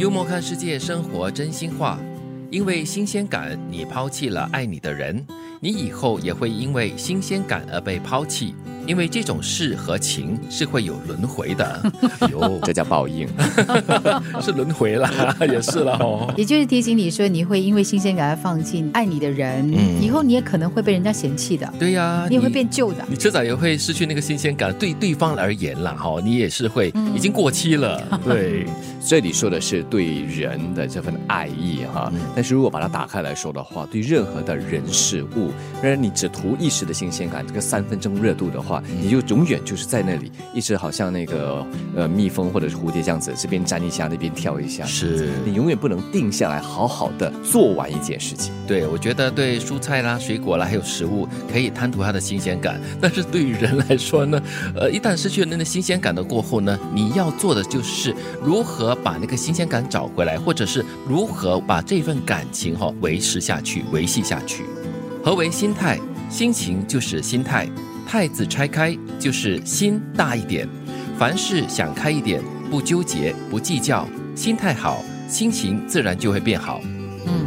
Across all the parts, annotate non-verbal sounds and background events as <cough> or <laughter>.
幽默看世界，生活真心话。因为新鲜感，你抛弃了爱你的人，你以后也会因为新鲜感而被抛弃。因为这种事和情是会有轮回的。<laughs> 哟，这叫报应，<laughs> 是轮回了，<laughs> 也是了哦。也就是提醒你说，你会因为新鲜感而放弃爱你的人，以后你也可能会被人家嫌弃的。对呀，你也会变旧的，你迟早也会失去那个新鲜感。对对方而言啦，哈，你也是会已经过期了。对，这里说的是对人的这份爱意哈，但是如果把它打开来说的话，对任何的人事物，让你只图一时的新鲜感，这个三分钟热度的话。你就永远就是在那里，一直好像那个呃蜜蜂或者是蝴蝶这样子，这边粘一下，那边跳一下。是你永远不能定下来，好好的做完一件事情。对，我觉得对蔬菜啦、水果啦，还有食物，可以贪图它的新鲜感。<laughs> 但是对于人来说呢，呃，一旦失去了那个新鲜感的过后呢，你要做的就是如何把那个新鲜感找回来，或者是如何把这份感情哈维持下去、维系下去。何为心态？心情就是心态。太字拆开就是心大一点，凡事想开一点，不纠结不计较，心态好，心情自然就会变好。嗯，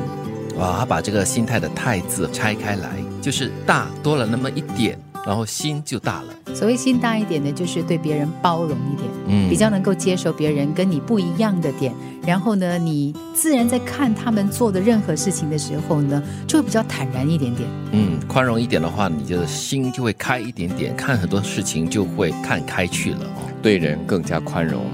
哇，把这个心态的太字拆开来，就是大多了那么一点。然后心就大了。所谓心大一点呢，就是对别人包容一点，嗯，比较能够接受别人跟你不一样的点。然后呢，你自然在看他们做的任何事情的时候呢，就会比较坦然一点点。嗯，宽容一点的话，你的心就会开一点点，看很多事情就会看开去了哦。对人更加宽容。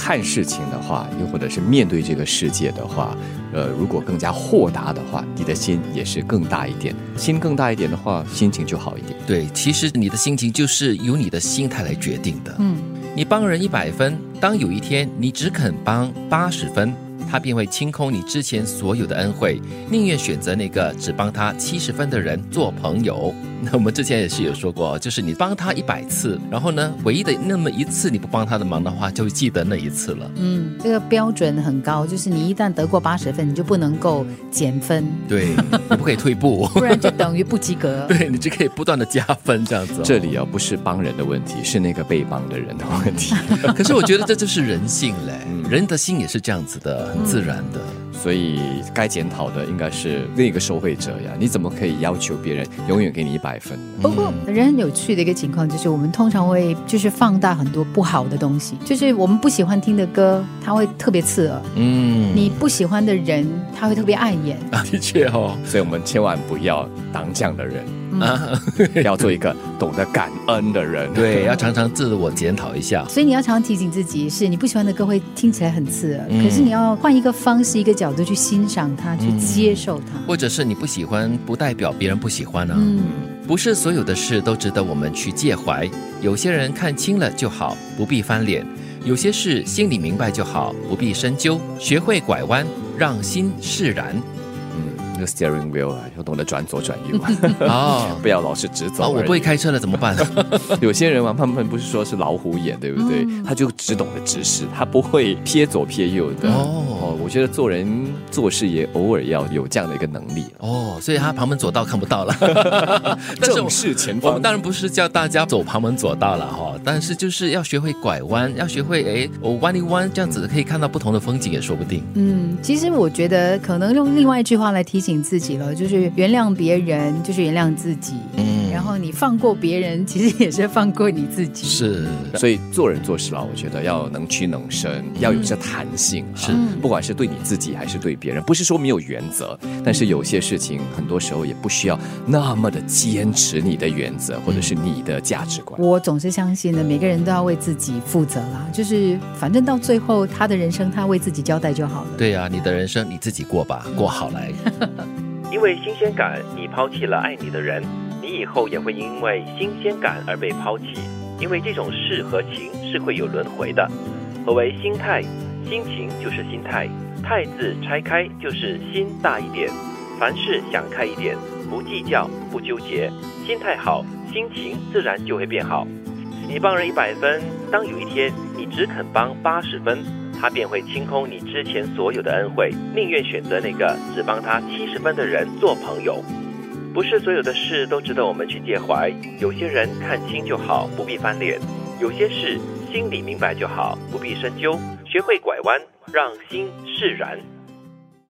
看事情的话，又或者是面对这个世界的话，呃，如果更加豁达的话，你的心也是更大一点。心更大一点的话，心情就好一点。对，其实你的心情就是由你的心态来决定的。嗯，你帮人一百分，当有一天你只肯帮八十分，他便会清空你之前所有的恩惠，宁愿选择那个只帮他七十分的人做朋友。<laughs> 那我们之前也是有说过，就是你帮他一百次，然后呢，唯一的那么一次你不帮他的忙的话，就会记得那一次了。嗯，这个标准很高，就是你一旦得过八十分，你就不能够减分。对，你不可以退步，<laughs> 不然就等于不及格。<laughs> 对你就可以不断的加分这样子。这里啊，不是帮人的问题，是那个被帮的人的问题。可是我觉得这就是人性嘞，人的心也是这样子的，很自然的。所以该检讨的应该是另一个受惠者呀！你怎么可以要求别人永远给你一百分？不过，人很有趣的一个情况就是，我们通常会就是放大很多不好的东西，就是我们不喜欢听的歌，它会特别刺耳。嗯，你不喜欢的人，他会特别碍眼。<laughs> 的确哦，所以我们千万不要当这样的人。啊，<laughs> 要做一个懂得感恩的人。对，要常常自我检讨一下。所以你要常常提醒自己，是你不喜欢的歌会听起来很刺耳，可是你要换一个方式、一个角度去欣赏它，去接受它。或者是你不喜欢，不代表别人不喜欢啊。嗯，不是所有的事都值得我们去介怀。有些人看清了就好，不必翻脸；有些事心里明白就好，不必深究。学会拐弯，让心释然。那个 steering wheel 啊，要懂得转左转右啊，<laughs> <laughs> 不要老是直走。我不会开车了怎么办？<laughs> 有些人嘛，他们不是说是老虎眼，对不对？他就只懂得直视，他不会撇左撇右的。哦，我觉得做人做事也偶尔要有这样的一个能力。哦，所以他旁门左道看不到了。正视前方。我们当然不是叫大家走旁门左道了哈，但是就是要学会拐弯，要学会哎，我弯一弯，这样子可以看到不同的风景也说不定。嗯，其实我觉得可能用另外一句话来提请。自己了，就是原谅别人，就是原谅自己。然后你放过别人，<laughs> 其实也是放过你自己。是，所以做人做事啊，我觉得要能屈能伸，要有些弹性。是，不管是对你自己还是对别人，不是说没有原则，但是有些事情很多时候也不需要那么的坚持你的原则或者是你的价值观。我总是相信呢，每个人都要为自己负责啦。就是反正到最后，他的人生他为自己交代就好了。对呀，你的人生你自己过吧，过好来。<laughs> 因为新鲜感，你抛弃了爱你的人，你以后也会因为新鲜感而被抛弃。因为这种事和情是会有轮回的。何为心态？心情就是心态。态字拆开就是心大一点，凡事想开一点，不计较不纠结，心态好，心情自然就会变好。你帮人一百分，当有一天你只肯帮八十分。他便会清空你之前所有的恩惠，宁愿选择那个只帮他七十分的人做朋友。不是所有的事都值得我们去介怀，有些人看清就好，不必翻脸；有些事心里明白就好，不必深究。学会拐弯，让心释然。